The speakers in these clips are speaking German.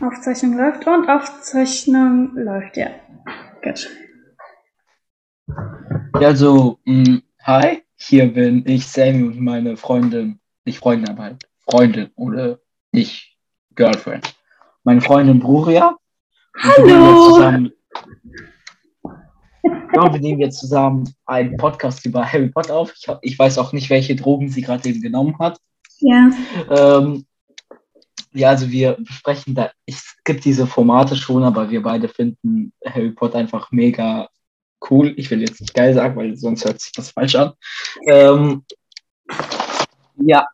Aufzeichnung läuft und Aufzeichnung läuft, ja. Gut. Ja, also, mh, hi, hier bin ich, Sammy und meine Freundin, nicht Freundin, aber halt Freundin oder nicht Girlfriend. Meine Freundin Bruria. Und wir nehmen Hallo! zusammen, ja, wir nehmen jetzt zusammen einen Podcast über Harry Potter auf. Ich, ich weiß auch nicht, welche Drogen sie gerade eben genommen hat. Ja, Ähm, ja, also wir besprechen da, es gibt diese Formate schon, aber wir beide finden Harry Potter einfach mega cool. Ich will jetzt nicht geil sagen, weil sonst hört sich das falsch an. Ähm, ja,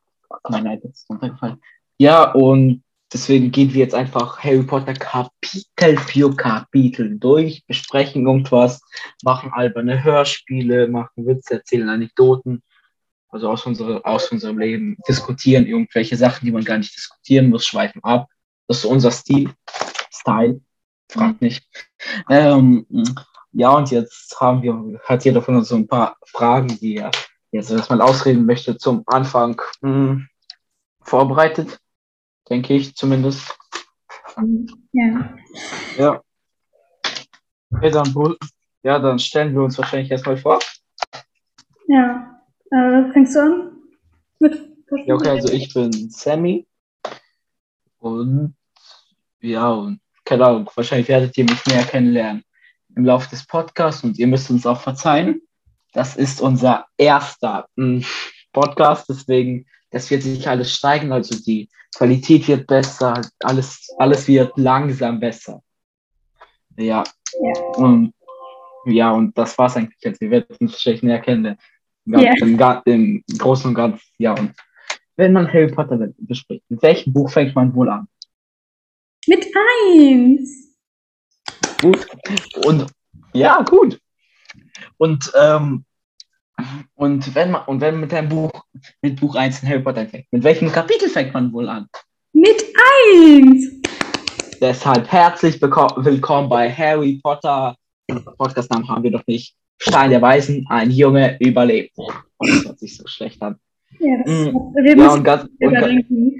mein iPad ist runtergefallen. Ja, und deswegen gehen wir jetzt einfach Harry Potter Kapitel für Kapitel durch, besprechen irgendwas, machen alberne Hörspiele, machen Witze, erzählen Anekdoten also aus, unsere, aus unserem Leben, diskutieren irgendwelche Sachen, die man gar nicht diskutieren muss, schweifen ab. Das ist so unser Stil. Style. Fragt nicht. Ähm, ja, und jetzt haben wir, hat jeder von uns so ein paar Fragen, die er jetzt erstmal ausreden möchte, zum Anfang mh, vorbereitet. Denke ich zumindest. ja. Ja. Okay, dann, ja, dann stellen wir uns wahrscheinlich erstmal vor. Ja. Äh, fängst du an? Mit Ja, okay, also ich bin Sammy. Und ja, und keine Ahnung, wahrscheinlich werdet ihr mich näher kennenlernen im Laufe des Podcasts und ihr müsst uns auch verzeihen. Das ist unser erster mh, Podcast, deswegen, das wird sich alles steigen, also die Qualität wird besser, alles, alles wird langsam besser. Ja. Ja. Und ja, und das war's eigentlich jetzt. Wir werden uns wahrscheinlich näher kennenlernen. Ja. im, Im Großen und Ganzen, ja. Und wenn man Harry Potter bespricht, mit welchem Buch fängt man wohl an? Mit eins! Gut. Und ja, gut. Und, ähm, und wenn man und wenn mit einem Buch, mit Buch 1 in Harry Potter fängt, mit welchem Kapitel fängt man wohl an? Mit eins! Deshalb herzlich willkommen bei Harry Potter. Podcastnamen haben wir doch nicht. Stein der Weisen, ein Junge überlebt. Oh, das hört sich so schlecht an. Ja, das, Mm. wir Ja, müssen ganz, und, ga- überdenken.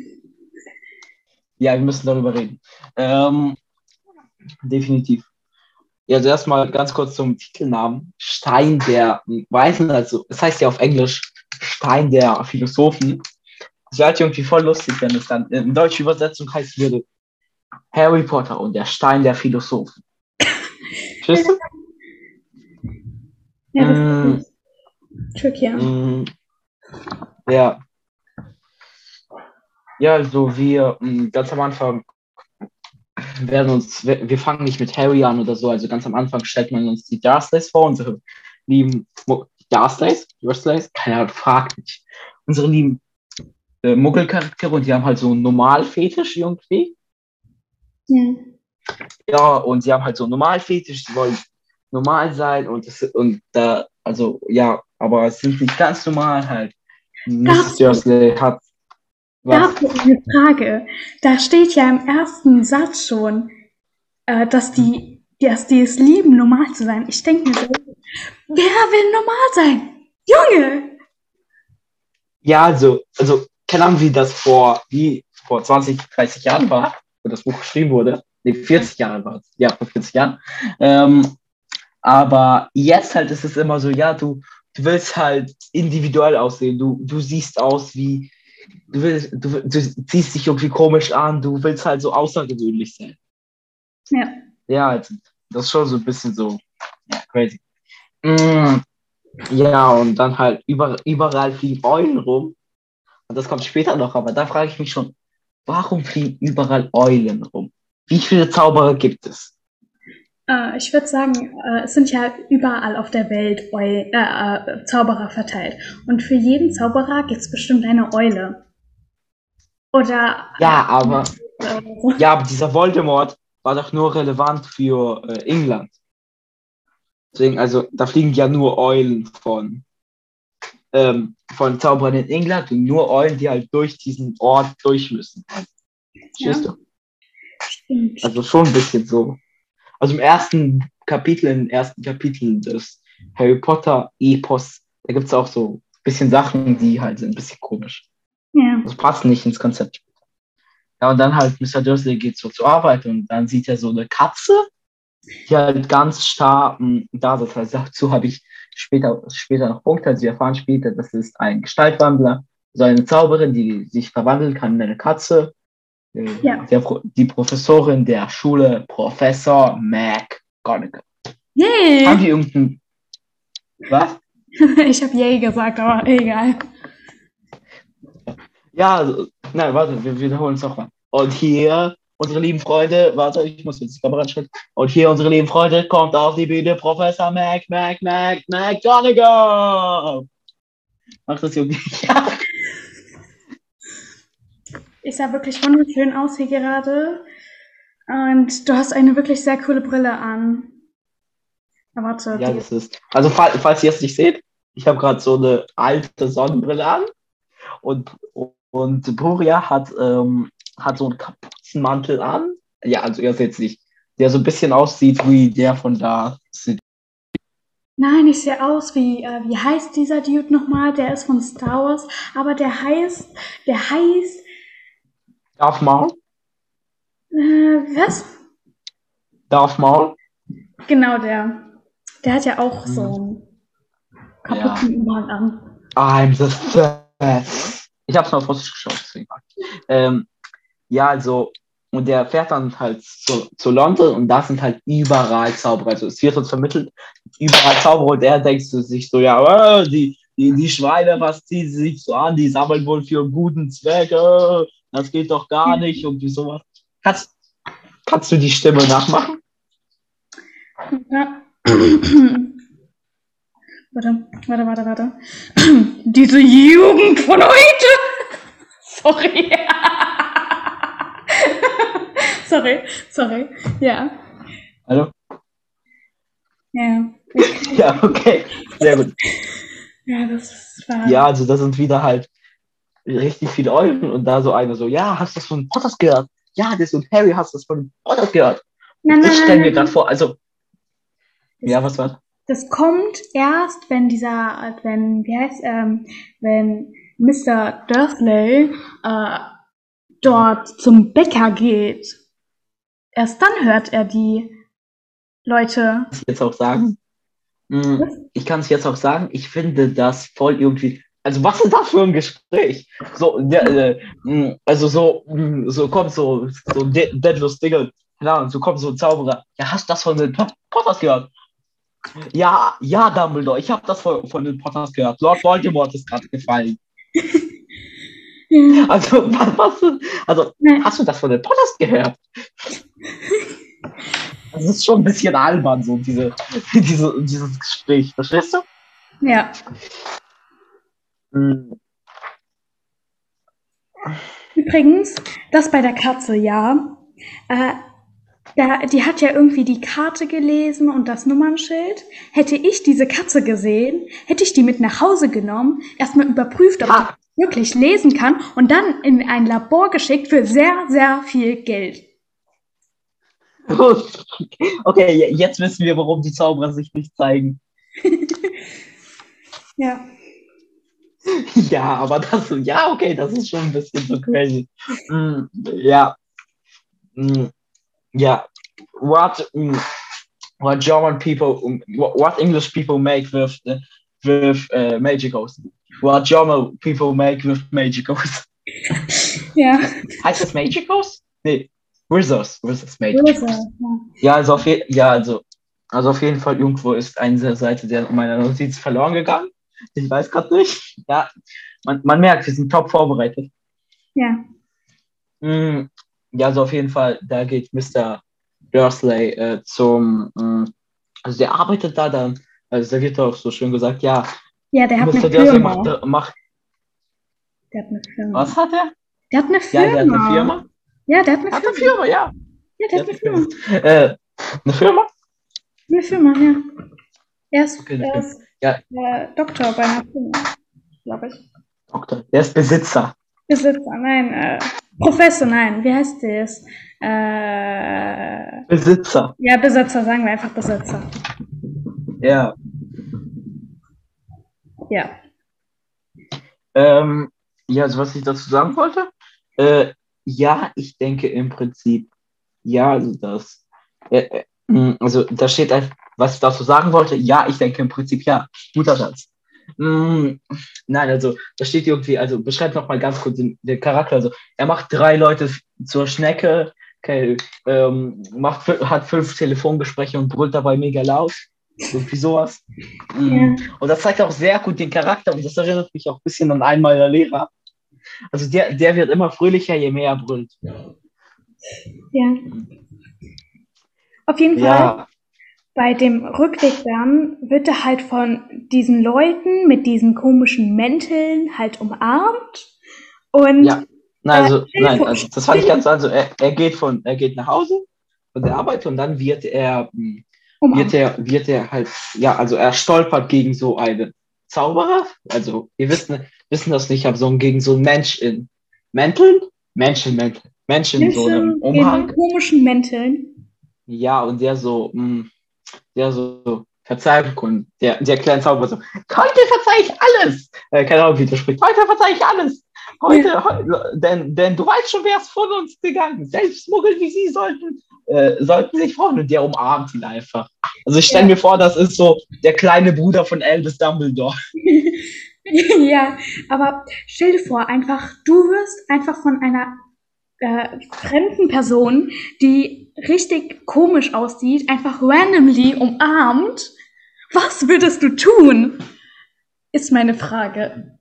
ja, wir müssen darüber reden. Ähm, definitiv. Ja, also erstmal ganz kurz zum Titelnamen. Stein der Weisen, also es heißt ja auf Englisch Stein der Philosophen. Das wäre halt irgendwie voll lustig, wenn es dann in deutscher Übersetzung heißt würde Harry Potter und der Stein der Philosophen. Du? Ja, das Mm. ist tricky. Ja. Mm, Ja. Ja, also wir mm, ganz am Anfang werden uns, wir fangen nicht mit Harry an oder so, also ganz am Anfang stellt man uns die Dursleys vor, unsere lieben Dursleys, Dursleys, keine Ahnung, fragt nicht. Unsere lieben äh, Muggelcharaktere und die haben halt so einen Normalfetisch irgendwie. Ja. Ja, und sie haben halt so einen Normalfetisch, die wollen normal sein und, das, und da, also ja, aber es sind nicht ganz normal halt. Mrs. Dursley hat was? habe ich eine Frage. Da steht ja im ersten Satz schon, äh, dass die, dass die es lieben, normal zu sein. Ich denke mir so, wer will normal sein? Junge! Ja, also, also, keine Ahnung, wie das vor, wie vor 20, 30 Jahren war, wo das Buch geschrieben wurde. Nee, 40 Jahre war es. Ja, vor 40 Jahren. Ähm, aber jetzt halt ist es immer so, ja, du, du willst halt individuell aussehen. Du, du siehst aus wie, du willst, du, du ziehst dich irgendwie komisch an, du willst halt so außergewöhnlich sein. Ja. Ja, also, das ist schon so ein bisschen so, ja, crazy. Mm, ja, und dann halt über, überall fliegen Eulen rum. Und das kommt später noch, aber da frage ich mich schon, warum fliegen überall Eulen rum? Wie viele Zauberer gibt es? Äh, ich würde sagen, äh, es sind ja überall auf der Welt Eu äh, äh, Zauberer verteilt. Und für jeden Zauberer gibt es bestimmt eine Eule. Oder. Ja, aber, ja, aber dieser Voldemort war doch nur relevant für England. Deswegen, also, da fliegen ja nur Eulen von, ähm, von Zauberern in England und nur Eulen, die halt durch diesen Ort durch müssen. Du? Stimmt. Also schon ein bisschen so. Also im ersten Kapitel, im ersten Kapitel des Harry Potter Epos, da gibt es auch so ein bisschen Sachen, die halt sind ein bisschen komisch. Ja. Das passt nicht ins Konzept. Ja, und dann halt Mr. Dursley geht so zur Arbeit und dann sieht er so eine Katze, die halt ganz stark mh, da sitzt. Also dazu habe ich später, später noch Punkte. Also wir erfahren später, das ist ein Gestaltwandler, so eine Zauberin, die sich verwandeln kann in eine Katze. Ja. Die Professorin der Schule, Professor McGonagall. Haben Yay! die irgendein. Was? Ich habe yay gesagt, aber egal. Ja, also, nein, warte, wir wiederholen es nochmal. Und hier, unsere lieben Freunde, warte, ich muss jetzt die Kamera anschalten. Und hier, unsere lieben Freunde, kommt auf die Bühne Professor Mac, Mac, Mac, McGonagall. Macht das irgendwie? Ja. Ich sah wirklich wunderschön aus hier gerade. Und du hast eine wirklich sehr coole Brille an. Na, warte, Ja, das ist. Also, falls, falls ihr es nicht seht, ich habe gerade so eine alte Sonnenbrille an. Und, und Buria hat, ähm, hat so einen Kapuzenmantel an. Ja, also ihr seht es nicht. Der so ein bisschen aussieht wie der von da. Nein, ich sehe aus wie, äh, wie heißt dieser Dude nochmal? Der ist von Star Wars, aber der heißt, der heißt, Darth Maul? äh, was? Darth Maul? Genau der. Der hat ja auch Mhm. so einen kaputten Umhang an. I'm the best. Ich hab's mal auf Russisch geschaut, deswegen. Ähm, ja, also, und der fährt dann halt zu, zu London und da sind halt überall Zauberer. Also es wird uns vermittelt, überall Zauberer und er denkt sich so, ja, äh, die, die, die Schweine, was ziehen sie sich so an, die sammeln wohl für einen guten Zweck, äh, das geht doch gar nicht und sowas. Kannst, kannst du die Stimme nachmachen? Ja. warte, warte, warte, warte. Diese Jugend von heute! Sorry. sorry, sorry. Ja. Hallo? Ja. Ja, okay, sehr gut. Ja, das war. Ja, also da sind wieder halt richtig viele Eulen und da so einer so, ja, hast du das von Potters gehört? Ja, das und Harry, hast du das von Potters gehört? Nein, nein, ich stelle mir gerade vor, also, ja, was war? Das kommt erst, wenn dieser, wenn, wie heißt, ähm, wenn Mr. Dursley äh, dort zum Bäcker geht. Erst dann hört er die Leute. Ich jetzt auch sagen? Hm, Was? Ich kann es jetzt auch sagen, ich finde das voll irgendwie, also was ist das für ein Gespräch? So, der, äh, also so, so kommt so, so De- Deadless Dinge, keine Ahnung, so kommt so ein Zauberer, ja, hast du das von den Pot- Potters gehört? Ja, ja, Dumbledore, ich habe das von, von den Potters gehört. Lord Voldemort ist gerade gefallen. Also, was, also, hast du das von den Potters gehört? Das ist schon ein bisschen albern, so diese, diese, dieses Gespräch, verstehst du? Ja. Hm, Übrigens, das bei der Katze, ja. Äh, da, die hat ja irgendwie die Karte gelesen und das Nummernschild. Hätte ich diese Katze gesehen, hätte ich die mit nach Hause genommen, erstmal überprüft, ob die wirklich lesen kann und dann in ein Labor geschickt für sehr, sehr viel Geld. Okay, je- jetzt wissen wir, warum die Zauberer sich nicht zeigen. Ja. Ja, aber das, ja, okay, das ist schon ein bisschen so crazy. Mm, ja. Mm, ja. What, mm, what German people, what, English people make with, uh, with uh, Magicos? What German people make with Magicos? Ja. Heißt das Magicos? Nee, Wizards. Wizards Magicos. Ja. Ja, also auf, je ja, also, also auf jeden Fall irgendwo ist eine Seite der meiner Notiz verloren gegangen. Ich weiß gerade nicht. Ja, man, man merkt, wir sind top vorbereitet. Ja. Mm, ja, also auf jeden Fall, da geht Mr. Dursley äh, zum, mm, also der arbeitet da dann, also da wird auch so schön gesagt, ja, Ja, der hat Mr. eine Dursley Firma. macht, macht, Der hat eine Firma. was hat er? Der hat eine Ja, Firma. der hat eine Firma. Ja, der hat eine Hat eine Firma. Firma, ja. Ja, der hat eine Firma. Äh, eine Firma? Eine Firma, ja. Er ist, Okay, er Firma. ist Ja. äh, Doktor bei einer Firma, glaube ich. Doktor. Der ist Besitzer. Besitzer, nein, äh, Professor, nein, wie heißt das? Äh, Besitzer. ja, Besitzer, sagen wir einfach Besitzer. Ja. Ja. Ähm, ja, also was ich dazu sagen wollte, äh, ja, ich denke im Prinzip, ja, also das, äh, äh, also da steht einfach, was ich dazu sagen wollte, ja, ich denke im Prinzip, ja, guter Satz. Mm, nein, also da steht irgendwie, also beschreibt noch mal ganz kurz den, den Charakter. Also er macht drei Leute zur Schnecke, okay, ähm, macht, hat fünf Telefongespräche und brüllt dabei mega laut. Irgendwie sowas. Mm. Ja. Und das zeigt auch sehr gut den Charakter und das erinnert mich auch ein bisschen an einen meiner Lehrer. Also der, der wird immer fröhlicher, je mehr er brüllt. Ja. Auf jeden Fall. Ja. Bei dem Rückweg dann wird er halt von diesen Leuten mit diesen komischen Mänteln halt umarmt. Und ja. Nein, also, nein, also das fand ich ganz, also er, er geht von, er geht nach Hause von der Arbeit und dann wird er, hm, wird er, wird er halt, ja, also er stolpert gegen so einen Zauberer. Also, ihr wisst, wissen das nicht, aber so gegen so einen Mensch in Mänteln, Menschen, Mäntel, Menschen in so einem Umhang. In komischen Mänteln. Ja, und der so, mh, hm, der so Verzeihung, der, der kleine Zauberer so, heute verzeih ich alles. Äh, keine Ahnung, wie der spricht. Heute verzeih ich alles. Heute, ja. heute denn, denn du weißt schon, wer ist von uns gegangen. Selbst Muggel wie sie sollten, äh, sollten sich freuen. Und der umarmt ihn einfach. Also ich stelle ja. mir vor, das ist so der kleine Bruder von Albus Dumbledore. ja, aber stell dir vor, einfach, du wirst einfach von einer äh, fremden Person, die richtig komisch aussieht, einfach randomly umarmt. Was würdest du tun? Ist meine Frage.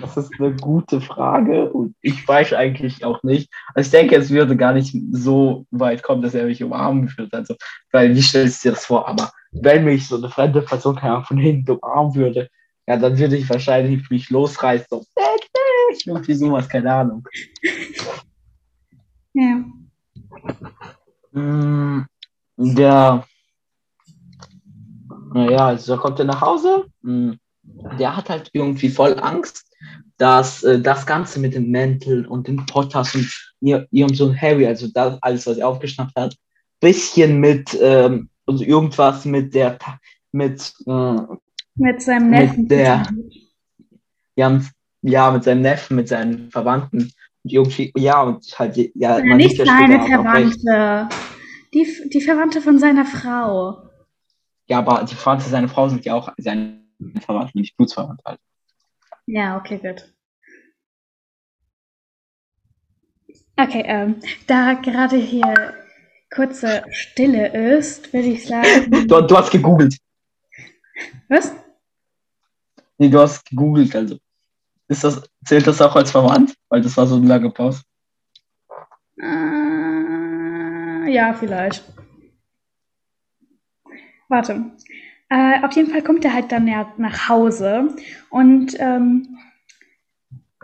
Das ist eine gute Frage und ich weiß eigentlich auch nicht. Also ich denke, es würde gar nicht so weit kommen, dass er mich umarmen würde. Also, weil wie stellst du dir das vor? Aber wenn mich so eine fremde Person von hinten umarmen würde, ja, dann würde ich wahrscheinlich mich losreißen. So, irgendwie sowas, keine Ahnung. Ja. Mm, der, naja, also kommt er nach Hause. Mm, der hat halt irgendwie voll Angst, dass äh, das Ganze mit dem Mäntel und den Potters und ihr, ihrem Sohn Harry, also das alles, was er aufgeschnappt hat, bisschen mit, ähm, also irgendwas mit der, mit, äh, mit seinem Neffen. Mit der, ja, ja, mit seinem Neffen, mit seinen Verwandten irgendwie, ja, und halt, ja, ja man nicht seine Verwandte. Die, die Verwandte von seiner Frau. Ja, aber die Verwandte seiner Frau sind ja auch seine Verwandte, nicht Blutsverwandte halt. Ja, okay, gut. Okay, ähm, da gerade hier kurze Stille ist, würde ich sagen. du, du hast gegoogelt. Was? Nee, du hast gegoogelt, also. Ist das, zählt das auch als verwandt? Weil das war so eine lange Pause. Äh, ja, vielleicht. Warte. Äh, auf jeden Fall kommt er halt dann ja nach Hause und ähm,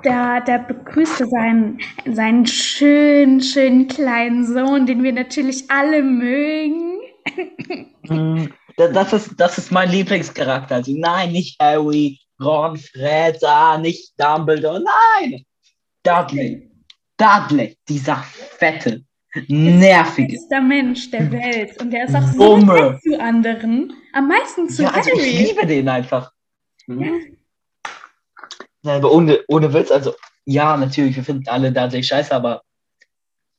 der, der begrüßte seinen, seinen schönen, schönen kleinen Sohn, den wir natürlich alle mögen. Mm, das, ist, das ist mein Lieblingscharakter. Also nein, nicht Harry, Ron, Fred, ah, nicht Dumbledore, nein! Dudley. Dudley, dieser fette, nervige. Der Mensch der Welt. Und der ist auch so nett zu anderen. Am meisten zu ja, also Harry. Ich liebe den einfach. Mhm. Ja. ja. aber ohne, ohne Witz, also ja, natürlich, wir finden alle Dudley scheiße, aber,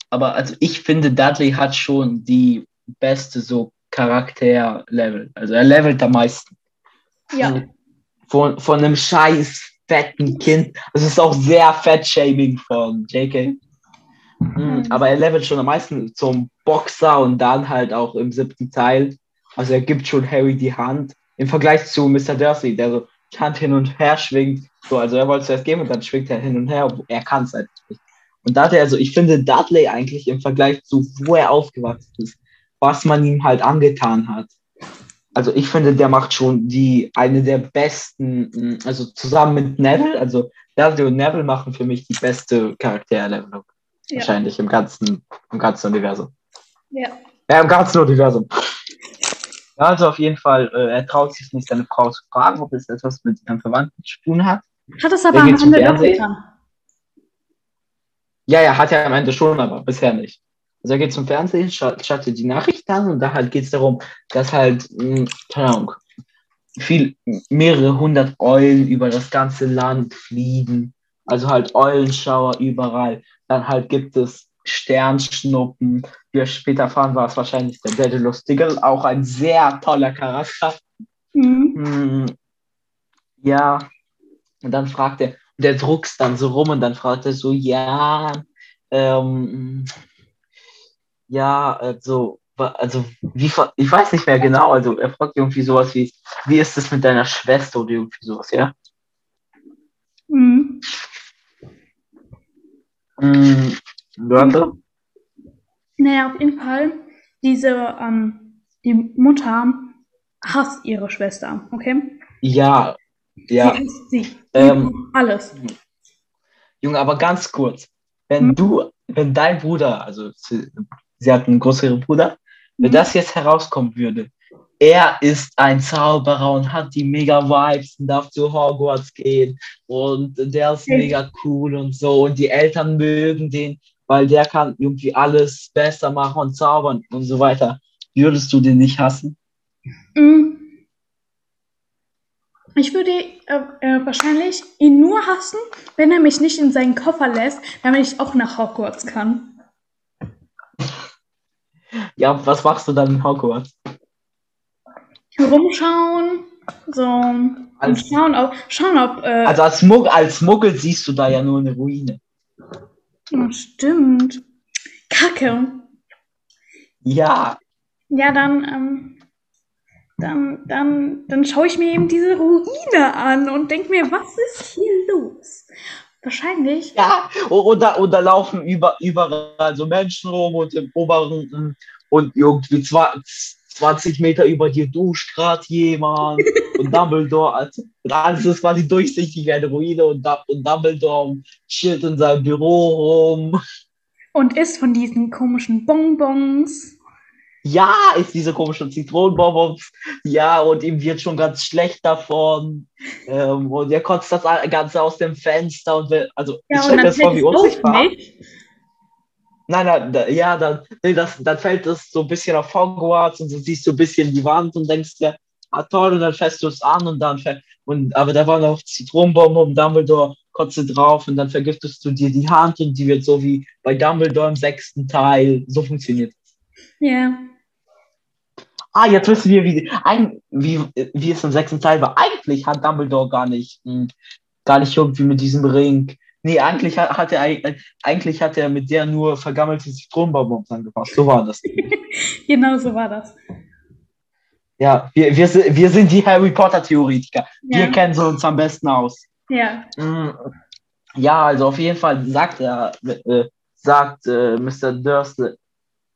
aber also ich finde, Dudley hat schon die beste so Charakterlevel. Also er levelt am meisten. Ja. Also, von, von einem scheiß fetten Kind. Das ist auch sehr fettshaming von JK. Mhm. Aber er levelt schon am meisten zum Boxer und dann halt auch im siebten Teil. Also er gibt schon Harry die Hand. Im Vergleich zu Mr. Dursley, der so die Hand hin und her schwingt. So, also er wollte es erst geben und dann schwingt er hin und her. Er kann es halt nicht. Und da hat er, also ich finde Dudley eigentlich im Vergleich zu wo er aufgewachsen ist, was man ihm halt angetan hat, also ich finde, der macht schon die eine der besten, mm, also zusammen mit Neville, also Dudley und Neville machen für mich die beste Charakterlevelung. Ja. Wahrscheinlich im ganzen, im ganzen Universum. Ja. Ja, im ganzen Universum. Ja, also auf jeden Fall, äh, er traut sich nicht, seine Frau zu fragen, ob es etwas mit seinem Verwandten zu tun hat. Hat es aber am Ende doch getan. Ja, ja, hat er am Ende schon, aber bisher nicht. Also er geht zum Fernsehen, schaltet die Nachricht an und da halt geht es darum, dass halt, mh, hm, keine Ahnung, viel, mehrere hundert Eulen über das ganze Land fliegen. Also halt Eulenschauer überall. dann halt gibt es Sternschnuppen. Wie wir später erfahren, war es wahrscheinlich der Daedalus Diggle, auch ein sehr toller Charakter. Mhm. Hm, ja, und dann fragt er, der druckst dann so rum und dann fragt er so, ja, ähm, ja, also, also, wie, ich weiß nicht mehr genau, also er fragt irgendwie sowas wie, wie ist es mit deiner Schwester oder irgendwie sowas, ja? Mhm. Hm, warte. Naja, auf jeden Fall, diese, ähm, die Mutter hasst ihre Schwester, okay? Ja, Sie ja, hasst sie. Ähm, Alles. Junge, aber ganz kurz, wenn Hm? du, wenn dein Bruder, also sie, hat einen größeren Bruder, wenn Mhm. das jetzt herauskommen würde, er ist ein Zauberer und hat die mega Vibes und darf zu Hogwarts gehen und der ist mega cool und so und die Eltern mögen den, weil der kann irgendwie alles besser machen und zaubern und so weiter. Würdest du den nicht hassen? Mm. Ich würde äh, äh, wahrscheinlich ihn nur hassen, wenn er mich nicht in seinen Koffer lässt, damit ich auch nach Hogwarts kann. Ja, was machst du dann in Hogwarts? Rumschauen, so und Als- schauen, ob, schauen, ob äh, Also als Muggel, als Muggel siehst du da ja nur eine Ruine. oh, stimmt. Kacke. Ja, Ja, dann, ähm, dann, dann, dann schaue ich mir eben diese Ruine an und denke mir, was ist hier los? Wahrscheinlich. Ja, und da, laufen über, überall so Menschen rum und im oberen und irgendwie zwa- 20 Meter über dir duscht gerade jemand und Dumbledore, also, alles ist quasi durchsichtig wie eine Ruine und, und Dumbledore chillt in seinem Büro rum. Und isst von diesen komischen Bonbons. Ja, ist diese komische Zitronenbonbons. Ja, und ihm wird schon ganz schlecht davon. Ähm, und er kotzt das Ganze aus dem Fenster und will, also ich Ja, stell und mir dann das vor, wie es unsichtbar. Nein, nein, da, ja, dann, nee, das, dann fällt es so ein bisschen auf Hogwarts und du siehst so ein bisschen die Wand und denkst dir, ah toll, und dann fährst du es an und dann, und, aber da waren auch Zitronenbomben und Dumbledore kotze drauf und dann vergiftest du dir die Hand und die wird so wie bei Dumbledore im sechsten Teil, so funktioniert. Ja. Ah, jetzt wissen wir, wie, ein, wie, wie es im sechsten Teil war. Eigentlich hat Dumbledore gar nicht, mh, gar nicht irgendwie mit diesem Ring. Nee, eigentlich hat, hat er eig- eigentlich hat er mit der nur vergammelte Zitronenbonbons angepasst. So war das. Genau so war das. Ja, wir, wir, sind- wir sind die Harry Potter-Theoretiker. Wir Ja. kennen so uns am besten aus. Ja. Mm, Ja, also auf jeden Fall sagt er, äh, sagt äh, Mr. Dursley,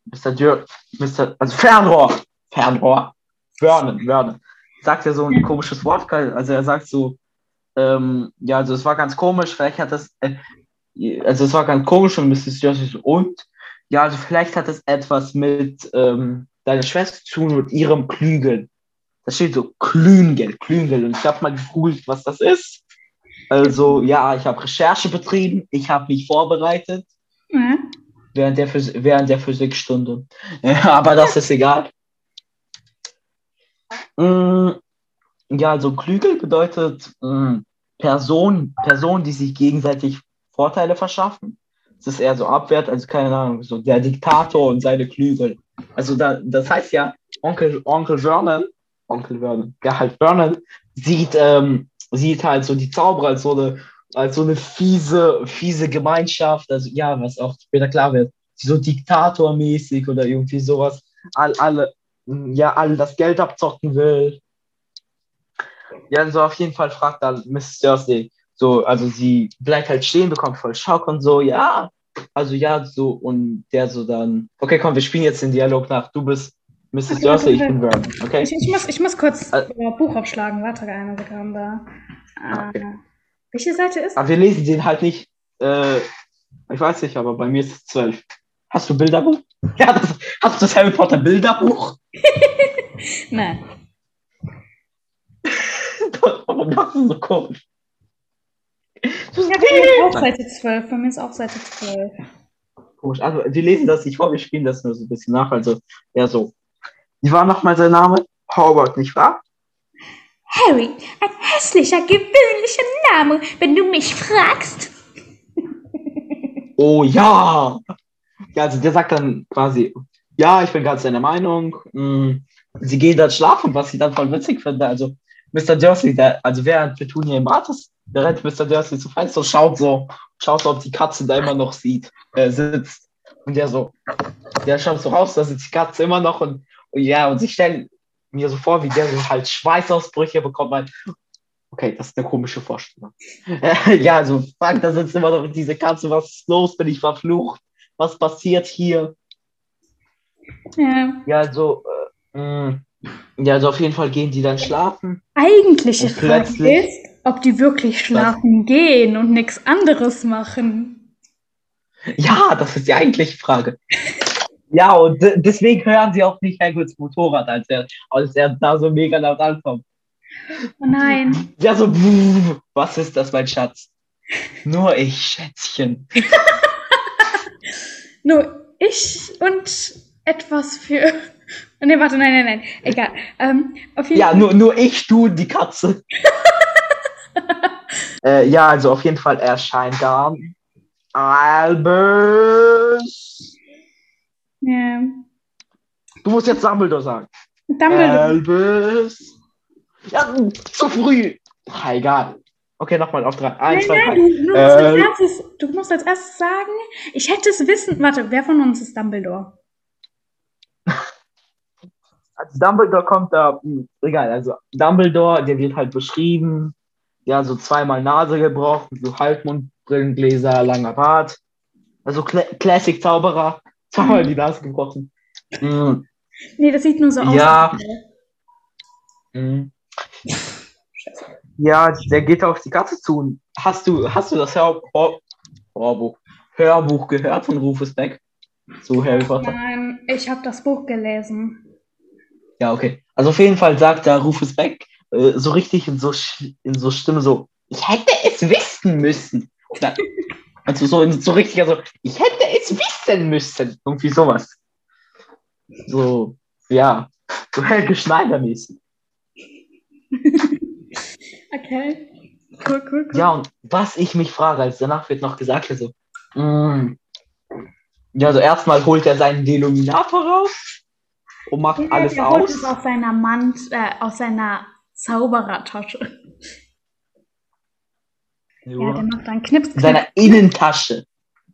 Mr. Dur, Mr. also Fernrohr, Fernrohr, Vernon, Vernon, sagt er so ein Ja. komisches Wort, also er sagt so, ähm, ja, also es war ganz komisch, vielleicht hat das, äh, also es war ganz komisch und Mrs. So, und, ja, also vielleicht hat es etwas mit ähm, deiner Schwester zu tun und ihrem Klügel. Da steht so Klüngel, Klüngel und ich habe mal gegoogelt, was das ist. Also ja, ich habe Recherche betrieben, ich habe mich vorbereitet ja. während der, Phys während der Physikstunde. Aber das ist egal. Mm, Ja, also Klügel bedeutet mm, Person, Personen, die sich gegenseitig Vorteile verschaffen. Das ist eher so abwert, also keine Ahnung, so der Diktator und seine Klügel. Also da, das heißt ja, Onkel, Onkel Vernon, Onkel Vernon, ja halt Vernon, sieht, ähm, sieht halt so die Zauberer als so eine, als so eine fiese, fiese Gemeinschaft, also ja, was auch später klar wird, so diktatormäßig oder irgendwie sowas, all, alle, ja, alle das Geld abzocken will. Ja, also auf jeden Fall fragt dann Mrs. Dursley, so, also sie bleibt halt stehen, bekommt voll Schock und so, ja, also ja, so, und der so dann, okay, komm, wir spielen jetzt den Dialog nach, du bist Mrs. Okay, Dursley, ich bin Vernon, okay? Ich, ich, muss, ich muss kurz äh, Buch aufschlagen. Warte eine Sekunde. Ah, okay. Äh, welche Seite ist? Aber wir lesen den halt nicht, äh, ich weiß nicht, aber bei mir ist es zwölf. Hast du Bilderbuch? Ja, das, hast du das Harry Potter Bilderbuch? Nein. Warum machst du so komisch? Das ist Ja, bei auch Seite 12. Bei mir ist auch Seite 12. komisch. Also, wir lesen das nicht vor, wir spielen das nur so ein bisschen nach. Also, ja, so. Wie war nochmal sein Name? Howard, nicht wahr? Harry, ein hässlicher, gewöhnlicher Name, wenn du mich fragst. Oh ja! Ja, also der sagt dann quasi, ja, ich bin ganz deiner Meinung. Mm, Sie gehen dann schlafen, was ich dann voll witzig finde. Also Mr. Dursley, der, also während Petunia im Bad ist, der rennt Mr. Dursley zu Fenster und schaut so, schaut so, ob die Katze da immer noch sieht, äh, sitzt. Und der so, der schaut so raus, da sitzt die Katze immer noch und, und ja, und sie stellen mir so vor, wie der so halt Schweißausbrüche bekommt, weil, okay, das ist eine komische Vorstellung. Ja, also, fuck, da sitzt immer noch diese Katze, was ist los, bin ich verflucht, was passiert hier? Ja. Ja, also, äh, mh, ja, also auf jeden Fall gehen die dann schlafen. Eigentliche Frage ist, ob die wirklich schlafen gehen und nichts anderes machen. Ja, das ist die eigentliche Frage. Ja, und de- deswegen hören sie auch nicht Hagrids Motorrad, als er, als er da so mega laut ankommt. Oh nein. Ja, so, "Buh, was ist das, mein Schatz? Nur ich, Schätzchen. Nur ich und etwas für. Nee, warte, nein, nein, nein. Egal. Ähm, Ja, Fall. nur, nur ich, du, die Katze. äh, ja, also auf jeden Fall erscheint da Albus. Ja. Du musst jetzt Dumbledore sagen. Dumbledore. Albus. Ja, zu früh. Ah, egal. Okay, nochmal auf drei. Eins, zwei, nein, drei. nein, du, du, musst Äh, erstes, du musst als erstes sagen, ich hätte es wissen. Warte, wer von uns ist Dumbledore? Also Dumbledore kommt da, hm, egal, also Dumbledore, der wird halt beschrieben, ja, so zweimal Nase gebrochen, so Halbmondbrillengläser, langer Bart. Also Cla Classic-Zauberer, zweimal die Nase gebrochen. Hm, Nee, das sieht nur so aus. Ja. hm. Ja, der geht auf die Katze zu. Und Hast du, hast du das Hör Hör Hörbuch, Hörbuch gehört von Rufus Beck? So Harry Potter? Nein, ich habe das Buch gelesen. Ja, okay. Also auf jeden Fall sagt da Rufus Beck äh, so richtig in so, in so Stimme so, ich hätte es wissen müssen. Also so, in, so richtig, also, ich hätte es wissen müssen. Irgendwie sowas. So, ja, so Helge Schneider mäßig. Okay. Cool, cool, cool. Ja, und was ich mich frage, als danach wird noch gesagt, also, mm, ja, also erstmal holt er seinen Deluminator raus und macht Ja, alles er holt aus. es aus seiner Mant, äh, aus seiner Zauberertasche. Ja, der macht dann Knips, Knips, seiner Innentasche.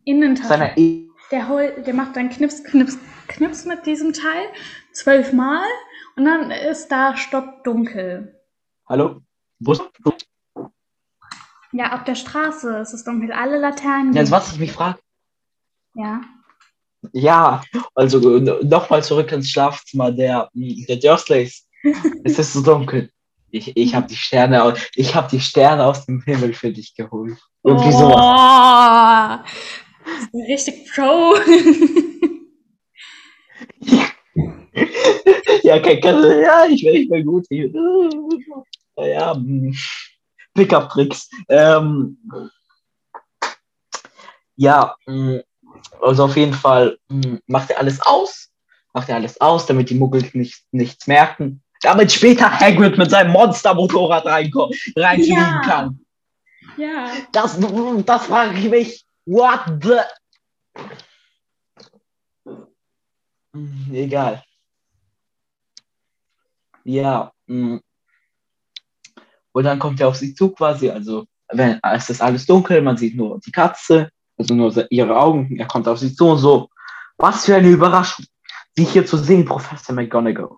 Innentasche. Seiner I Der, holt, der macht dann Knips, Knips, Knips mit diesem Teil zwölfmal und dann ist da stockdunkel. Hallo? Wo ist, Ja, auf der Straße ist es dunkel. Alle Laternen. Jetzt, gehen- was ich mich frage, Ja. Ja, also nochmal zurück ins Schlafzimmer der, der Dursleys. es ist so dunkel. Ich, ich habe die Sterne, au- ich habe die Sterne aus dem Himmel für dich geholt. Irgendwie sowas. Oh, richtig Pro. ja, okay, kann, ja, ich bin, ich bin gut. Ich, ja, hm, Pickup-Tricks. Ähm, ja, mh, also auf jeden Fall mh, macht er alles aus. Macht er alles aus, damit die Muggel nicht, nichts merken. Damit später Hagrid mit seinem Monster-Motorrad reinfliegen Ja. kann. ja. Das, das frage ich mich. What the? Hm, Egal. Ja. mm. Und dann kommt er auf sie zu quasi. Also, wenn, es ist alles dunkel, man sieht nur die Katze, also nur ihre Augen. Er kommt auf sie zu und so. Was für eine Überraschung, Sie hier zu sehen, Professor McGonagall.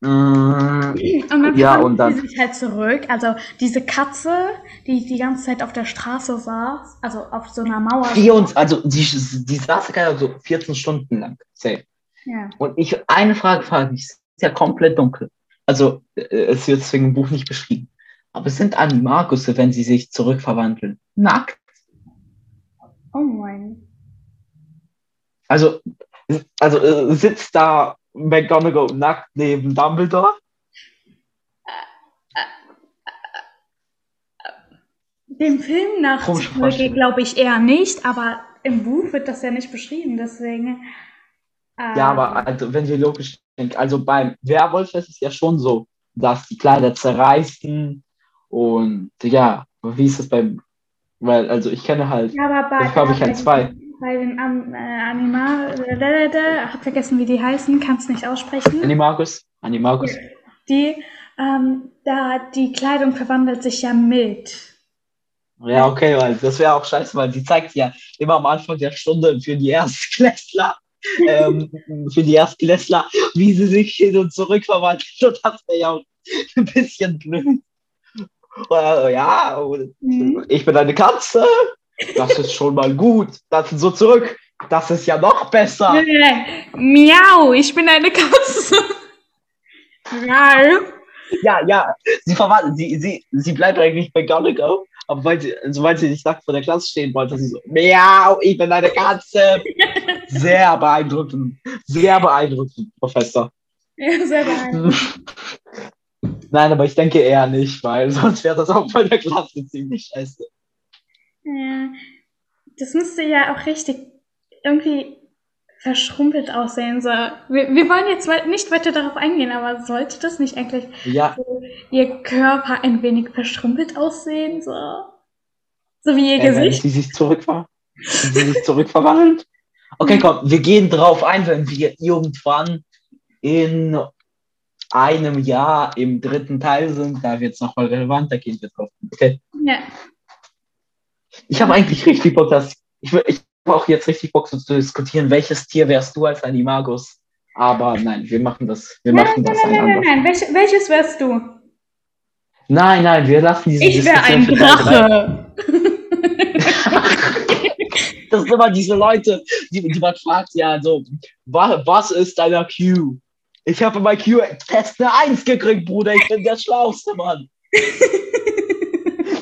Mm, Und dann Ja, und dann- sie sich halt zurück. Also diese Katze, die die ganze Zeit auf der Straße saß, also auf so einer Mauer. vier und, also die, die saß ja so 14 Stunden lang. Safe. Ja. Und ich, eine Frage frage mich, es ist ja komplett dunkel. Also, äh, es wird deswegen im Buch nicht beschrieben. Aber sind Animagusse, wenn sie sich zurückverwandeln, nackt? Oh mein. Also, also äh, sitzt da McGonagall nackt neben Dumbledore? Dem Film nach glaube ich eher nicht, aber im Buch wird das ja nicht beschrieben, deswegen. äh, Ja, aber also, wenn wir logisch denken, also beim Werwolf ist es ja schon so, dass die Kleider zerreißen und ja, wie ist es beim Weil, also ich kenne halt, Ja, aber bei, dafür habe ich halt zwei. Bei den An äh, Animal, äh, hab vergessen, wie die heißen, kann's nicht aussprechen. Animagus, Animagus. Die, ähm, da die Kleidung verwandelt sich ja mit. Ja, okay, weil das wäre auch scheiße, weil die zeigt ja immer am Anfang der Stunde für die Erstklässler, ähm, für die Erstklässler, wie sie sich hin und zurück verwandelt. Und das wäre ja auch ein bisschen blöd. Äh, ja, Mhm. ich bin eine Katze. Das ist schon mal gut. Das so zurück. Das ist ja noch besser. Nein. Miau, ich bin eine Katze. Miau. Ja, ja. Sie verwandelt, sie, sie, sie bleibt eigentlich bei McGonagall, aber weil sie, weil sie nicht nackt vor der Klasse stehen wollte, sie so, miau, ich bin eine Katze. Sehr beeindruckend. Sehr beeindruckend, Professor. Ja, sehr beeindruckend. Nein, aber ich denke eher nicht, weil sonst wäre das auch bei der Klasse ziemlich scheiße. Ja, das müsste ja auch richtig irgendwie verschrumpelt aussehen. So. Wir, wir wollen jetzt nicht weiter darauf eingehen, aber sollte das nicht eigentlich Ja, so ihr Körper ein wenig verschrumpelt aussehen? So, so wie ihr äh, wenn Gesicht? sie sich zurückver wenn sie sich zurückverwandelt. Okay, komm, wir gehen drauf ein, wenn wir irgendwann in einem Jahr im dritten Teil sind, da wird es nochmal relevant, da gehen wir drauf. Okay. Ja. Ich habe eigentlich richtig Bock, dass ich, ich habe auch jetzt richtig Bock so zu diskutieren, welches Tier wärst du als Animagus? Aber nein, wir machen das, wir Nein, machen nein, das nein, nein, nein, nein. Welche, welches wärst du? Nein, nein, wir lassen diese Ich wäre ein. Drache. Das sind immer diese Leute, die, die man fragt, ja, so, was, was ist dein IQ? Ich habe bei IQ-Test eine 1 gekriegt, Bruder, ich bin der Schlauste, Mann.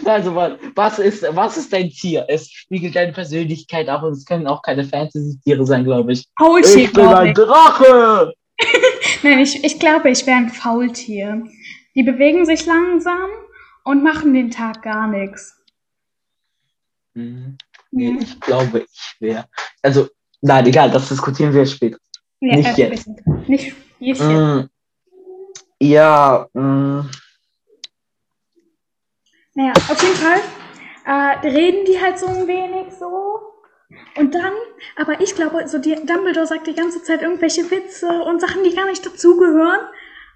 Also, Mann, was ist, was ist dein Tier? Es spiegelt deine Persönlichkeit auch und es können auch keine Fantasy-Tiere sein, glaube ich. Faultier, Ich bin ein. Drache! Nein, ich, ich glaube, ich wäre ein Faultier. Die bewegen sich langsam und machen den Tag gar nichts. Mhm. Nee, ich glaube, ich wäre. Also, nein, egal, das diskutieren wir später. Ja, Nicht äh, jetzt. Nicht jetzt. Mm, ja, mm, Naja, auf jeden Fall äh, reden die halt so ein wenig so. Und dann, aber ich glaube, so die Dumbledore sagt die ganze Zeit irgendwelche Witze und Sachen, die gar nicht dazugehören.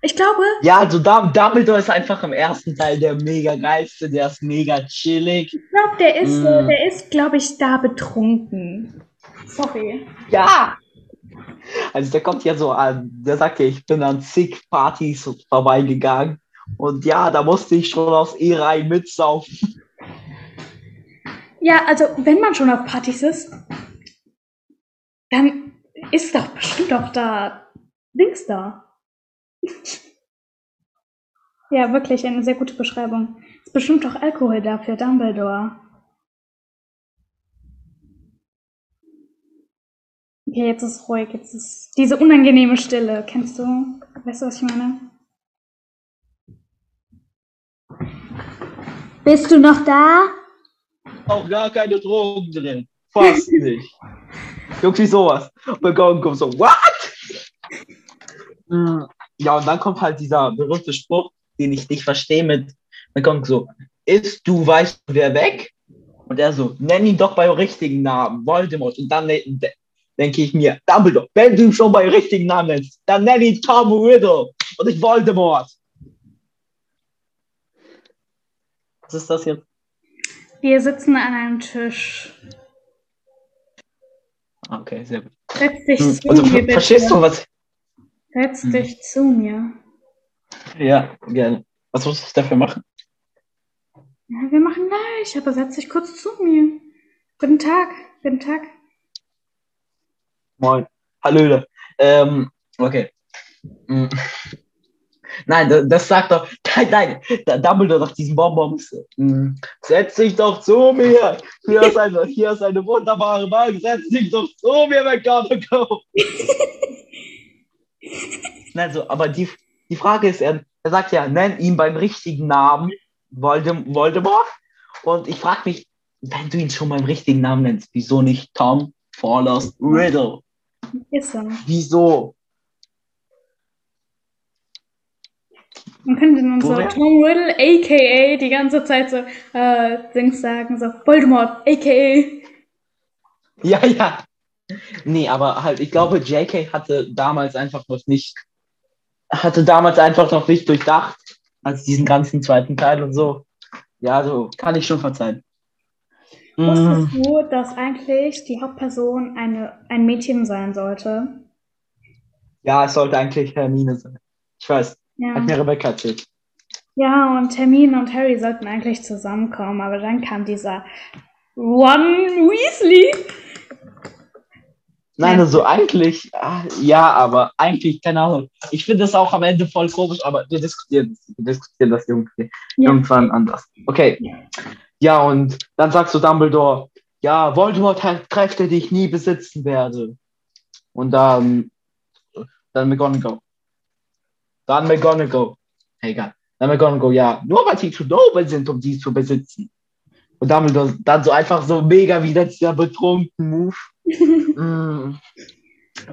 Ich glaube, ja, also Dum- Dumbledore ist einfach im ersten Teil der mega geilste, der ist mega chillig. ich glaube, der ist, so, Mm. der ist, glaube ich, da betrunken. Sorry. Ja! Also der kommt ja so an, der sagt ja, ich bin an zig Partys vorbeigegangen. Und ja, da musste ich schon aus E-Reihe mitsaufen. Ja, also wenn man schon auf Partys ist, dann ist doch bestimmt auch da Dings da. ja, wirklich eine sehr gute Beschreibung. Ist bestimmt auch Alkohol da für Dumbledore. Okay, jetzt ist ruhig. Jetzt ist diese unangenehme Stille. Kennst du? Weißt du, was ich meine? Bist du noch da? Auch gar keine Drogen drin. Fast nicht. Irgendwie sowas. Und McGonagall kommt so, what? Mm, Ja, und dann kommt halt dieser berühmte Spruch, den ich nicht verstehe mit McGonagall so, ist du weißt wer weg? Und er so, nenn ihn doch beim richtigen Namen, Voldemort. Und dann denke ich mir, Dumbledore, wenn du ihn schon beim richtigen Namen nennst, dann nenn ihn Tom Riddle und nicht Voldemort. Was ist das jetzt? Wir sitzen an einem Tisch. Okay, sehr gut. Setz dich Hm, zu Also, mir, bitte. verstehst du, was, Setz Hm. dich zu mir. Ja, gerne. Was muss ich dafür machen? Ja, wir machen gleich, aber setz dich kurz zu mir. Guten Tag, guten Tag. Moin. Hallöle. Ähm, okay. Mm. Nein, das, das sagt doch, nein, nein, da- Dumbledore nach diesen Bonbons. Mm. Setz dich doch zu mir. Hier ist eine, hier ist eine wunderbare Bank. Setz dich doch zu mir, McGonagall. Nein, so, aber die, die Frage ist, er, er sagt ja, nenn ihn beim richtigen Namen, Voldem Voldemort. Und ich frage mich, wenn du ihn schon beim richtigen Namen nennst, wieso nicht Tom Fallers Riddle? Ist so. Wieso? Man könnte dann so Woher? Tom Riddle, a.k.a. die ganze Zeit so äh, Dings sagen, so Voldemort, a.k.a. Ja, ja. Nee, aber halt, ich glaube, JK hatte damals einfach noch nicht, hatte damals einfach noch nicht durchdacht, als diesen ganzen zweiten Teil und so. Ja, so kann ich schon verzeihen. Mm, Wusstest du, dass eigentlich die Hauptperson eine, ein Mädchen sein sollte? ja, es sollte eigentlich Hermine sein. Ich weiß, Ja. hat mir Rebecca erzählt. Ja, und Hermine und Harry sollten eigentlich zusammenkommen, aber dann kam dieser Ron Weasley. Nein, also eigentlich, ah, ja, aber eigentlich, keine Ahnung. Ich finde das auch am Ende voll komisch, aber wir diskutieren das, wir diskutieren das irgendwie Ja. irgendwann anders. Okay. Ja, und dann sagst du Dumbledore, ja, Voldemort hat Kräfte, die ich nie besitzen werde. Und dann, dann McGonagall. Dann McGonagall. Egal. Dann McGonagall, ja, nur weil sie zu nobel sind, um sie zu besitzen. Und Dumbledore dann so einfach so mega wieder dieser betrunken Move. Mm.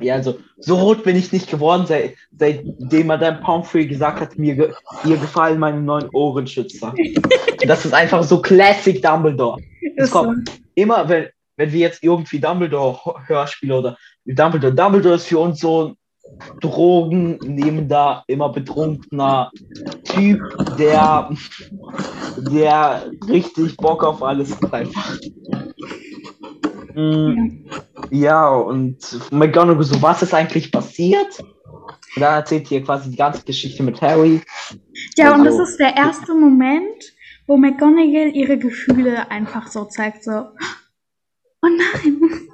Ja, also, so rot bin ich nicht geworden, seit, seitdem Madame Pomfrey gesagt hat, mir ge ihr gefallen meine neuen Ohrenschützer. das ist einfach so Classic Dumbledore. Ist so. kommt. Immer, wenn, wenn wir jetzt irgendwie Dumbledore-Hörspiele oder Dumbledore, Dumbledore ist für uns so ein drogennehmender, immer betrunkener Typ, der, der richtig Bock auf alles hat einfach. Mm, ja, und McGonagall so, was ist eigentlich passiert? Und dann erzählt hier quasi die ganze Geschichte mit Harry. Ja, und das Also- ist der erste Moment, wo McGonagall ihre Gefühle einfach so zeigt, so, oh nein.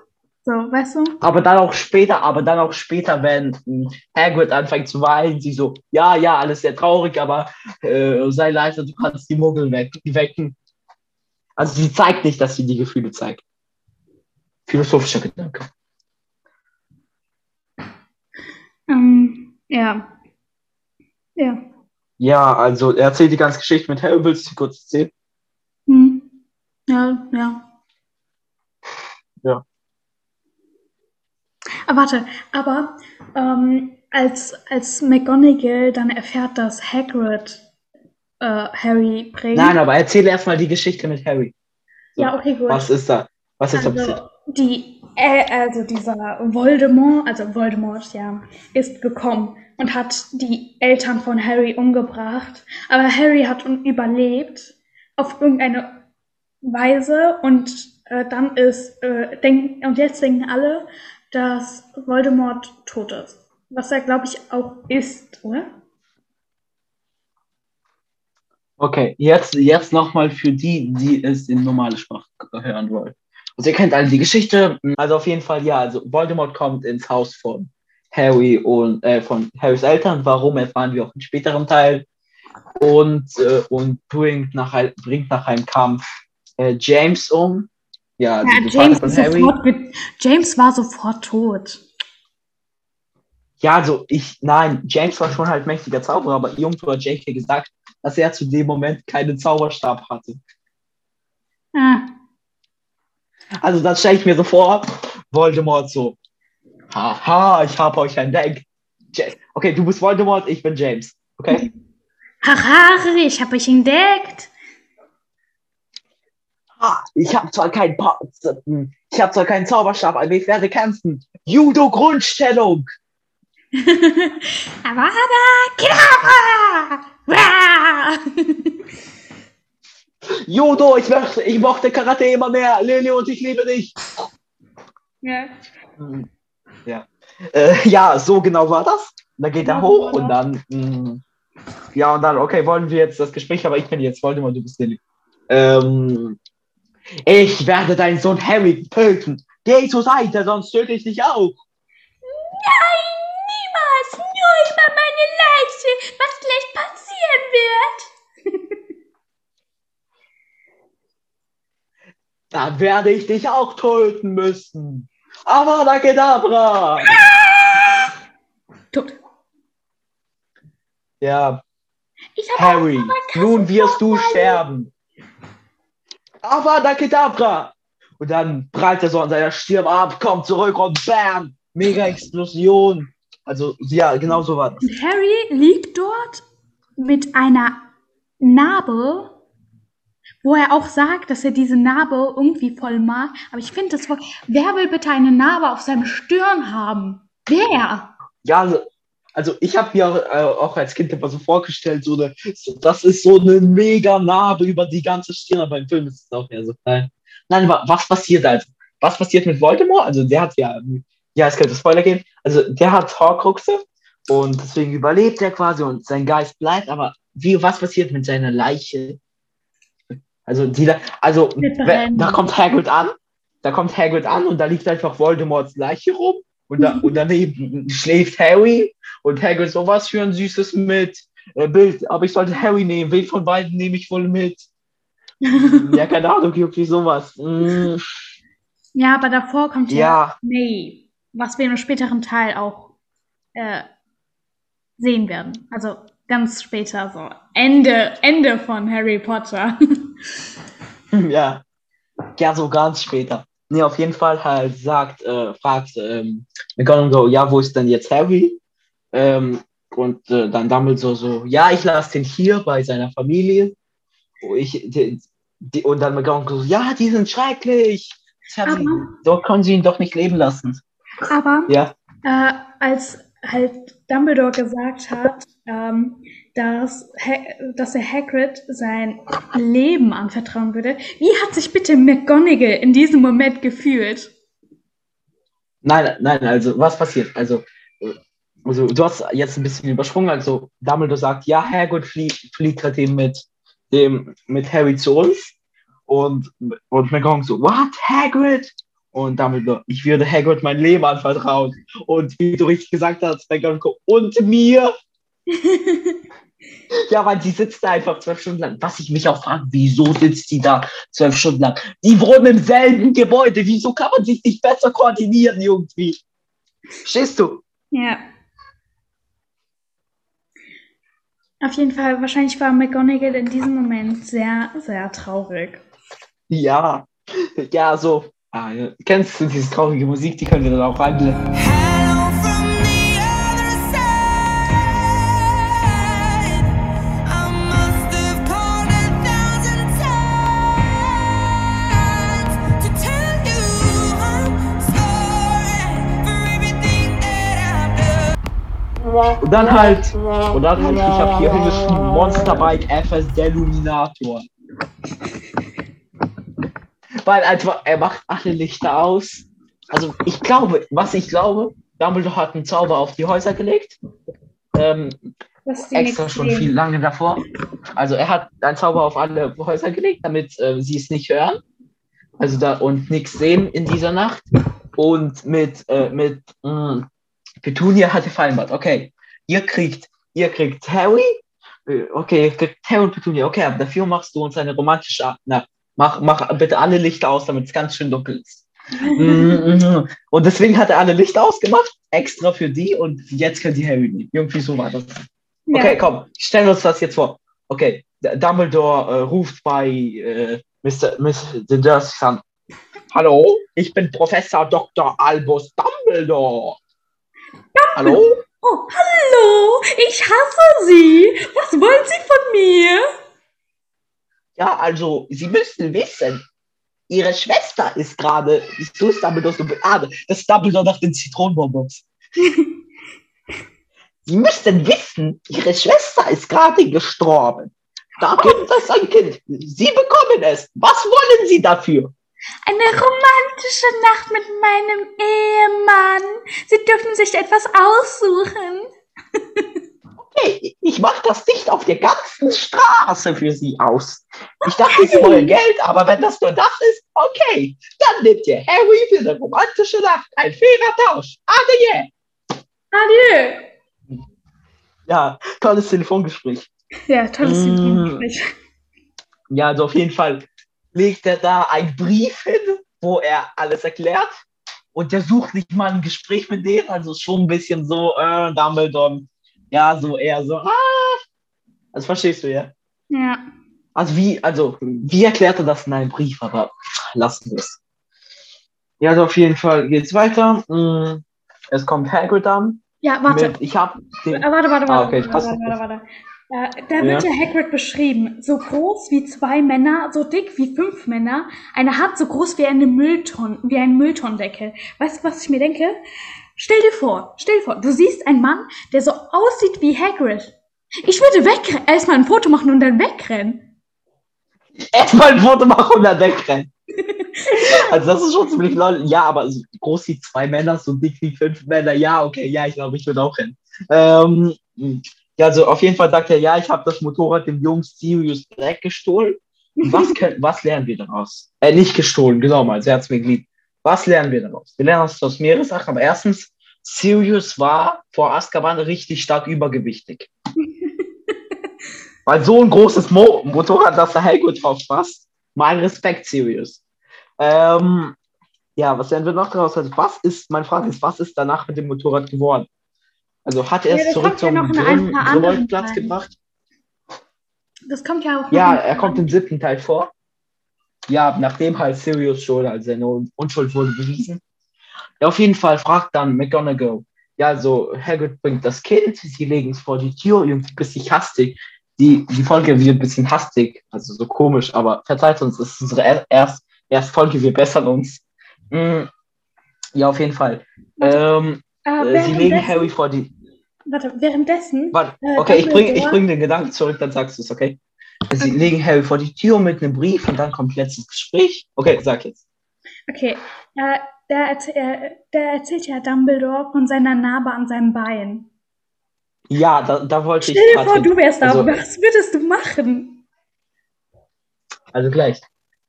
So, weißt du? Aber dann auch später, aber dann auch später, wenn Hagrid anfängt zu weinen, sie so, ja, ja, alles sehr traurig, aber äh, sei leise, du kannst die Muggel wecken. Also sie zeigt nicht, dass sie die Gefühle zeigt. Philosophischer Gedanke. Ähm, ja. Ja. Ja, also er erzählt die ganze Geschichte mit Harry, willst du sie kurz erzählen? Hm. Ja, ja. Ja. Ah, warte, aber ähm, als, als McGonagall dann erfährt, dass Hagrid äh, Harry bringt. Nein, aber erzähl erstmal die Geschichte mit Harry. So, ja, okay, gut. Was ist da? Was ist da passiert? Die, äh, also dieser Voldemort, also Voldemort, ja, ist gekommen und hat die Eltern von Harry umgebracht. Aber Harry hat überlebt auf irgendeine Weise und äh, dann ist, äh, denk, und jetzt denken alle, dass Voldemort tot ist. Was er, glaube ich, auch ist, oder? Okay, jetzt, jetzt nochmal für die, die es in normale Sprache hören wollen. Also ihr kennt alle die Geschichte. Also auf jeden Fall, ja, also Voldemort kommt ins Haus von Harry und äh, von Harrys Eltern. Warum erfahren wir auch im späteren Teil. Und, äh, und bringt, nach, bringt nach einem Kampf äh, James um. Ja, also Ja, James, sofort, James war sofort tot. Ja, also ich, nein, James war schon halt mächtiger Zauberer, aber irgendwo hat J.K. gesagt, dass er zu dem Moment keinen Zauberstab hatte. Ah, Also das stelle ich mir so vor, Voldemort so, haha, ich habe euch entdeckt. Okay, du bist Voldemort, ich bin James. Okay? Haha, ich habe euch entdeckt. Ah, ich habe zwar keinen ich habe zwar keinen Zauberstab, aber ich werde kämpfen. Judo Grundstellung. aber, aber, Kedavra! Judo, ich möchte, ich mochte Karate immer mehr. Lili und ich liebe dich. ja. Ja. Äh, ja, so genau war das. Dann geht er hoch und dann, mh, ja, und dann, okay, wollen wir jetzt das Gespräch, aber ich bin jetzt Voldemort, du bist Lily. Ähm, ich werde deinen Sohn Harry töten. Geh zur Seite, sonst töte ich dich auch. Nein, niemals, nur über meine Leiche, was gleich passieren wird. Dann werde ich dich auch töten müssen. Avada Kedavra. Tot. Ja, Harry, nun wirst du sterben. Avada Kedavra. Und dann prallt er so an seiner Stirn ab, kommt zurück und bam, mega Explosion. Also, ja, genau so war das. Und Harry liegt dort mit einer Narbe, wo er auch sagt, dass er diese Narbe irgendwie voll mag. Aber ich finde das voll. Wer will bitte eine Narbe auf seinem Stirn haben? Wer? Ja, also, also ich habe mir auch, äh, auch als Kind immer so vorgestellt, so eine, so, das ist so eine mega Narbe über die ganze Stirn, aber im Film ist es auch eher so klein. Nein, aber was passiert also? Was passiert mit Voldemort? Also der hat ja, ja, es könnte Spoiler geben, also der hat Horcruxe und deswegen überlebt er quasi und sein Geist bleibt, aber wie, was passiert mit seiner Leiche? Also, die, also da kommt Hagrid an, da kommt Hagrid an und da liegt einfach Voldemorts Leiche rum und, da, und daneben schläft Harry und Hagrid so, was für ein süßes mit äh, Bild, aber ich sollte Harry nehmen, wen von beiden nehme ich wohl mit? ja, keine Ahnung, irgendwie sowas. Mm. Ja, aber davor kommt Ja. ja May, was wir im späteren Teil auch äh, sehen werden. Also ganz später, so Ende, Ende von Harry Potter. Ja. Ja, so ganz später. Nee, auf jeden Fall halt sagt, äh, fragt ähm, McGonagall, ja, wo ist denn jetzt Harry? Ähm, und äh, dann Dumbledore so, ja, ich lasse den hier bei seiner Familie. Oh, Ich, die, die, und dann McGonagall so, ja, die sind schrecklich. Aber- dort können sie ihn doch nicht leben lassen. Aber Ja, äh, als halt Dumbledore gesagt hat, ähm, dass, dass er Hagrid sein Leben anvertrauen würde, wie hat sich bitte McGonagall in diesem Moment gefühlt? nein, nein, also was passiert? Also, also du hast jetzt ein bisschen übersprungen. Also Dumbledore sagt, ja, Hagrid fliegt, gerade eben mit dem mit Harry zu uns und und McGonagall so, what, Hagrid? Und Dumbledore, ich würde Hagrid mein Leben anvertrauen. Und wie du richtig gesagt hast, McGonagall, und mir? Ja, weil die sitzt da einfach zwölf Stunden lang. Was ich mich auch frage, wieso sitzt die da zwölf Stunden lang? Die wohnen im selben Gebäude. Wieso kann man sich nicht besser koordinieren irgendwie? Stehst du? Ja. Auf jeden Fall, wahrscheinlich war McGonagall in diesem Moment sehr, sehr traurig. Ja. Ja, so. Ah. Kennst du diese traurige Musik? Die können wir dann auch reinblenden. Und dann halt, und dann halt, ich habe hier hingeschrieben, Monsterbike FS Deluminator. Weil einfach, er macht alle Lichter aus. Also ich glaube, was ich glaube, Dumbledore hat einen Zauber auf die Häuser gelegt. Ähm, extra schon viel lange davor. Also er hat einen Zauber auf alle Häuser gelegt, damit äh, sie es nicht hören. Also da und nichts sehen in dieser Nacht. Und mit, äh, mit mh, Petunia hatte vereinbart, okay, ihr kriegt, ihr kriegt Harry, okay, ihr kriegt Harry und Petunia, okay, aber dafür machst du uns eine romantische Nacht. Mach, mach bitte alle Lichter aus, damit es ganz schön dunkel ist. Mhm. und deswegen hat er alle Lichter ausgemacht, extra für die und jetzt könnt ihr Harry nehmen. Irgendwie so war das. Okay, komm, stellen wir uns das jetzt vor. Okay, Dumbledore äh, ruft bei äh, Mr. Mr. Dursley an. Hallo, ich bin Professor Dr. Albus Dumbledore. Hallo? Oh, hallo, ich hasse Sie. Was wollen Sie von mir? Ja, also, Sie müssen wissen, Ihre Schwester ist gerade, ist Dumbledore so beade. Das ist Dumbledore nach den Zitronenbonbons. Sie müssen wissen, Ihre Schwester ist gerade gestorben. Da gibt es ein Kind. Sie bekommen es. Was wollen Sie dafür? Eine romantische Nacht mit meinem Ehemann. Sie dürfen sich etwas aussuchen. Hey, ich mache das nicht auf der ganzen Straße für Sie aus. Ich dachte, Sie wollen Geld, aber wenn das nur das ist, okay. Dann nehmt ihr Harry für eine romantische Nacht. Ein fairer Tausch. Adieu. Adieu. Ja, tolles Telefongespräch. Ja, tolles Mm. Telefongespräch. Ja, also auf jeden Fall legt er da einen Brief hin, wo er alles erklärt. Und der sucht nicht mal ein Gespräch mit denen, also schon ein bisschen so, äh, Dumbledore. Ja, so eher so, ah. Also verstehst du, ja? Ja. Also wie, also, wie erklärt er das in einem Brief, aber lassen wir es. Ja, also auf jeden Fall geht's weiter. Mm, Es kommt Hagrid an. Ja, warte. Mit, ich hab den, Äh, Warte, warte, Ah, warte, okay, warte, warte, noch. warte, warte. Äh, da wird ja. Hagrid beschrieben. So groß wie zwei Männer, so dick wie fünf Männer. Eine Hand so groß wie eine Mülltonne, wie ein Mülltonnendeckel. Weißt du, was ich mir denke? Stell dir vor, stell dir vor, du siehst einen Mann, der so aussieht wie Hagrid. Ich würde wegrennen, erstmal ein Foto machen und dann wegrennen. Erstmal ein Foto machen und dann wegrennen. Also das ist schon ziemlich lol. Ja, aber so groß wie zwei Männer, so dick wie fünf Männer. Ja, okay, ja, ich glaube, ich würde auch rennen. Ähm, ja, also auf jeden Fall sagt er, ja, ich habe das Motorrad dem jungen Sirius Black gestohlen. Was, können, was lernen wir daraus? Äh, nicht gestohlen, genau mal, sie hat es mir geliebt. Was lernen wir daraus? Wir lernen aus mehrere Sachen, aber erstens, Sirius war vor Azkaban richtig stark übergewichtig. Weil so ein großes Mo Motorrad, dass da Hagrid drauf passt. Mein Respekt, Sirius. Ähm, ja, was lernen wir noch daraus? Also, was ist, meine Frage ist, was ist danach mit dem Motorrad geworden? Also hat er Ja, es das zurück ja zum Grimmelplatz Teilen. gebracht? Das kommt ja auch. Ja, er kommt im siebten Teil vor. Ja, nachdem halt Sirius schon als seine Unschuld wurde bewiesen. Ja, auf jeden Fall fragt dann McGonagall. Ja, also Hagrid bringt das Kind, sie legen es vor die Tür, irgendwie ein bisschen hastig. Die, die Folge wird ein bisschen hastig, also so komisch, aber verzeiht uns, es ist unsere er- erst, erst Folge, wir bessern uns. Mm, ja, auf jeden Fall. Ähm, Äh, äh, sie legen Harry vor die. Warte, währenddessen, Warte, Äh, okay, ich bring, ich bring den Gedanken zurück, dann sagst du es, okay? Sie legen Harry vor die Tür mit einem Brief und dann kommt letztes Gespräch. Okay, sag jetzt. okay, äh, der, äh, der erzählt ja Dumbledore von seiner Narbe an seinem Bein. Ja, da, da wollte Stell ich dir grad vor, hin. du wärst da. Also- Was würdest du machen? Also gleich.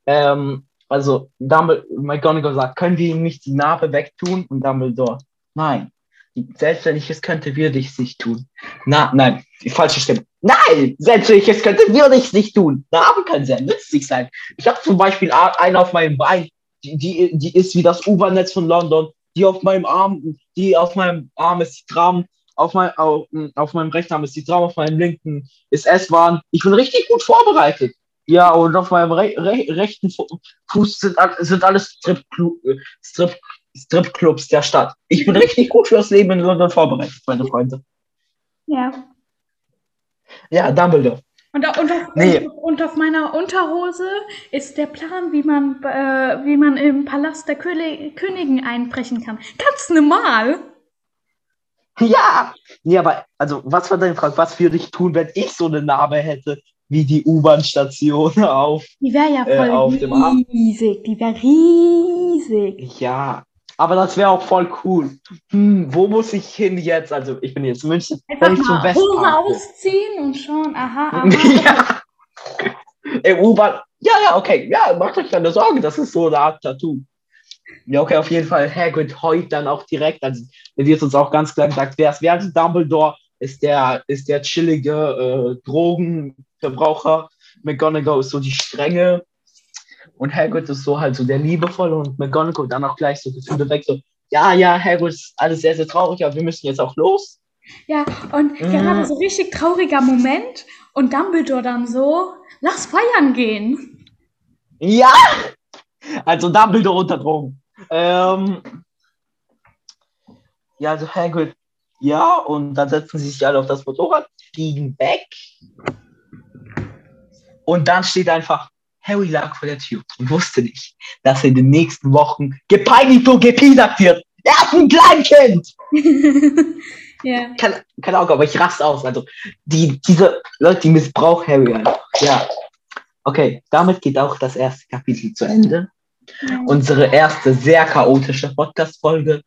Ähm, also Dumbledore, McGonagall sagt, können wir ihm nicht die Narbe wegtun? Und Dumbledore, nein. Selbst wenn ich es könnte, würde ich es nicht tun. Na, nein, die falsche Stimme. Nein, selbst wenn ich es könnte, würde ich es nicht tun. Narben können sehr nützlich sein. Ich habe zum Beispiel eine auf meinem Bein, die, die, die ist wie das U-Bahn-Netz von London. Die auf meinem Arm, die auf meinem Arm ist die Tram, auf, mein, auf, auf meinem rechten Arm ist die Tram, auf meinem linken ist S-Bahn. Ich bin richtig gut vorbereitet. Ja, und auf meinem re re rechten Fu Fuß sind, sind alles Stripclu- äh, Strip Stripclubs der Stadt. Ich bin richtig gut fürs Leben in London vorbereitet, meine Freunde. Ja. Ja, Dumbledore. Und, und, auf, Nee. und, auf meiner Unterhose ist der Plan, wie man, äh, wie man im Palast der Köli Königin einbrechen kann. Ganz normal. Ja! Nee, aber, also, was war deine Frage? Was würde ich tun, wenn ich so eine Narbe hätte, wie die U-Bahn-Station auf? Die wäre ja Äh, voll auf dem Arm. riesig. Die wäre riesig. Ja, aber das wäre auch voll cool. Hm, wo muss ich hin jetzt? Also, ich bin jetzt in München. Einfach Wenn ich zum mal Hose ausziehen und schauen, aha, aha. ja. Im U-Bahn. Ja, ja, okay. Ja, macht euch keine Sorge, das ist so eine Art Tattoo. Ja, okay, auf jeden Fall. Hagrid heult dann auch direkt. Also, er wird uns auch ganz klar gesagt, wer ist, wer ist Dumbledore? Ist der, ist der chillige äh, Drogenverbraucher. McGonagall ist so die strenge. Und Hagrid ist so halt so der liebevolle und McGonagall dann auch gleich so Gefühle weg. So, ja, ja, Hagrid ist alles sehr, sehr traurig, aber wir müssen jetzt auch los. Ja, und Mhm. gerade so richtig trauriger Moment und Dumbledore dann so, lass feiern gehen. Ja! Also Dumbledore unter Drogen. Ähm, ja, also Hagrid, ja, und dann setzen sie sich alle auf das Motorrad, fliegen weg. Und dann steht einfach, Harry lag vor der Tür und wusste nicht, dass er in den nächsten Wochen gepeinigt und gepiesackt wird. Er ist ein Kleinkind! ja. Keine, keine Ahnung, aber ich raste aus. Also, die, diese Leute, die missbrauchen Harry einfach. Ja. Okay, damit geht auch das erste Kapitel zu Ende. ja. Unsere erste sehr chaotische Podcast-Folge.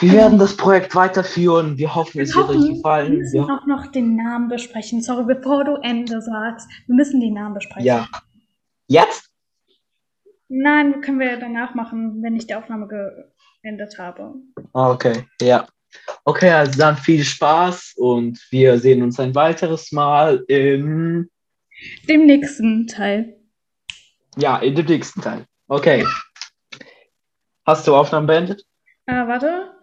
Wir werden das Projekt weiterführen. Wir hoffen, es Wir wird euch hoffen, wir gefallen. müssen Ja. auch noch den Namen besprechen. Sorry, bevor du Ende sagst. Wir müssen den Namen besprechen. ja. Jetzt? Nein, können wir danach machen, wenn ich die Aufnahme geendet habe. Okay, ja. Okay, also dann viel Spaß und wir sehen uns ein weiteres Mal im, Dem nächsten Teil. ja, in dem nächsten Teil. Okay. Hast du Aufnahmen beendet? Ah, warte.